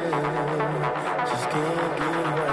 just can't get away.